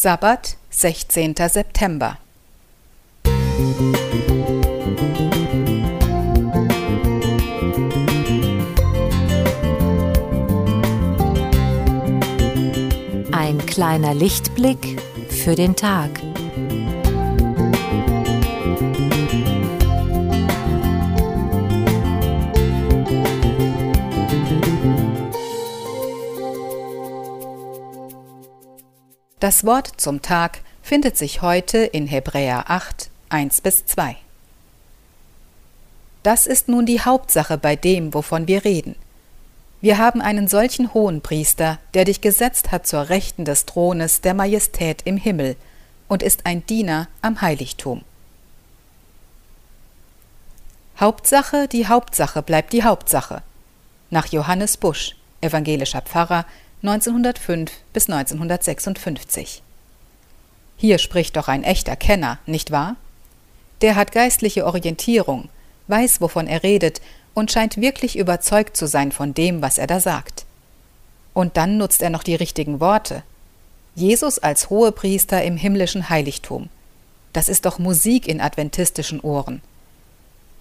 Sabbat, 16. September. Ein kleiner Lichtblick für den Tag. Das Wort zum Tag findet sich heute in Hebräer 8, 1 bis 2. Das ist nun die Hauptsache bei dem, wovon wir reden. Wir haben einen solchen hohen Priester, der dich gesetzt hat zur Rechten des Thrones der Majestät im Himmel und ist ein Diener am Heiligtum. Hauptsache, die Hauptsache bleibt die Hauptsache. Nach Johannes Busch, evangelischer Pfarrer, 1905 bis 1956. Hier spricht doch ein echter Kenner, nicht wahr? Der hat geistliche Orientierung, weiß, wovon er redet und scheint wirklich überzeugt zu sein von dem, was er da sagt. Und dann nutzt er noch die richtigen Worte. Jesus als Hohepriester im himmlischen Heiligtum. Das ist doch Musik in adventistischen Ohren.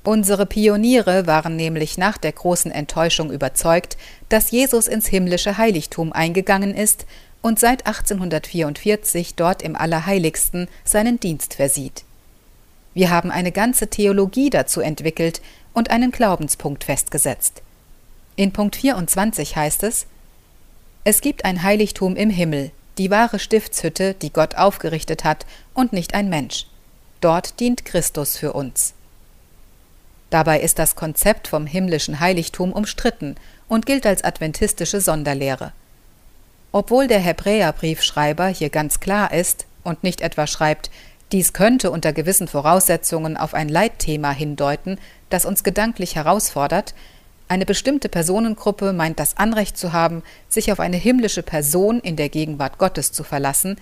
Unsere Pioniere waren nämlich nach der großen Enttäuschung überzeugt, dass Jesus ins himmlische Heiligtum eingegangen ist und seit 1844 dort im Allerheiligsten seinen Dienst versieht. Wir haben eine ganze Theologie dazu entwickelt und einen Glaubenspunkt festgesetzt. In Punkt 24 heißt es, es gibt ein Heiligtum im Himmel, die wahre Stiftshütte, die Gott aufgerichtet hat und nicht ein Mensch. Dort dient Christus für uns. Dabei ist das Konzept vom himmlischen Heiligtum umstritten und gilt als adventistische Sonderlehre. Obwohl der Hebräerbriefschreiber hier ganz klar ist und nicht etwa schreibt, dies könnte unter gewissen Voraussetzungen auf ein Leitthema hindeuten, das uns gedanklich herausfordert, eine bestimmte Personengruppe meint das Anrecht zu haben, sich auf eine himmlische Person in der Gegenwart Gottes zu verlassen,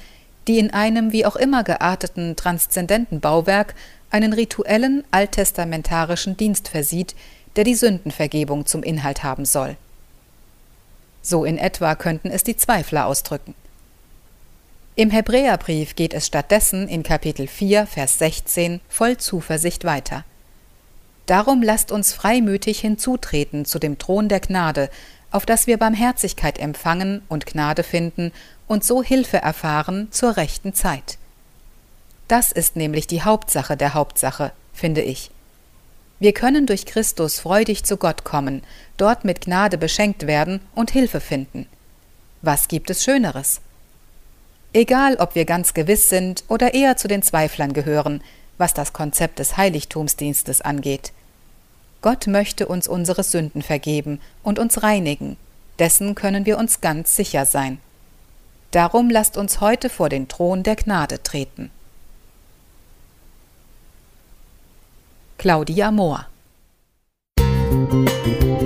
die in einem wie auch immer gearteten transzendenten Bauwerk einen rituellen alttestamentarischen Dienst versieht, der die Sündenvergebung zum Inhalt haben soll. So in etwa könnten es die Zweifler ausdrücken. Im Hebräerbrief geht es stattdessen in Kapitel 4, Vers 16 voll Zuversicht weiter. Darum lasst uns freimütig hinzutreten zu dem Thron der Gnade, auf dass wir Barmherzigkeit empfangen und Gnade finden und so Hilfe erfahren zur rechten Zeit. Das ist nämlich die Hauptsache der Hauptsache, finde ich. Wir können durch Christus freudig zu Gott kommen, dort mit Gnade beschenkt werden und Hilfe finden. Was gibt es Schöneres? Egal, ob wir ganz gewiss sind oder eher zu den Zweiflern gehören, was das Konzept des Heiligtumsdienstes angeht. Gott möchte uns unsere Sünden vergeben und uns reinigen, dessen können wir uns ganz sicher sein. Darum lasst uns heute vor den Thron der Gnade treten. Claudia Mohr. Musik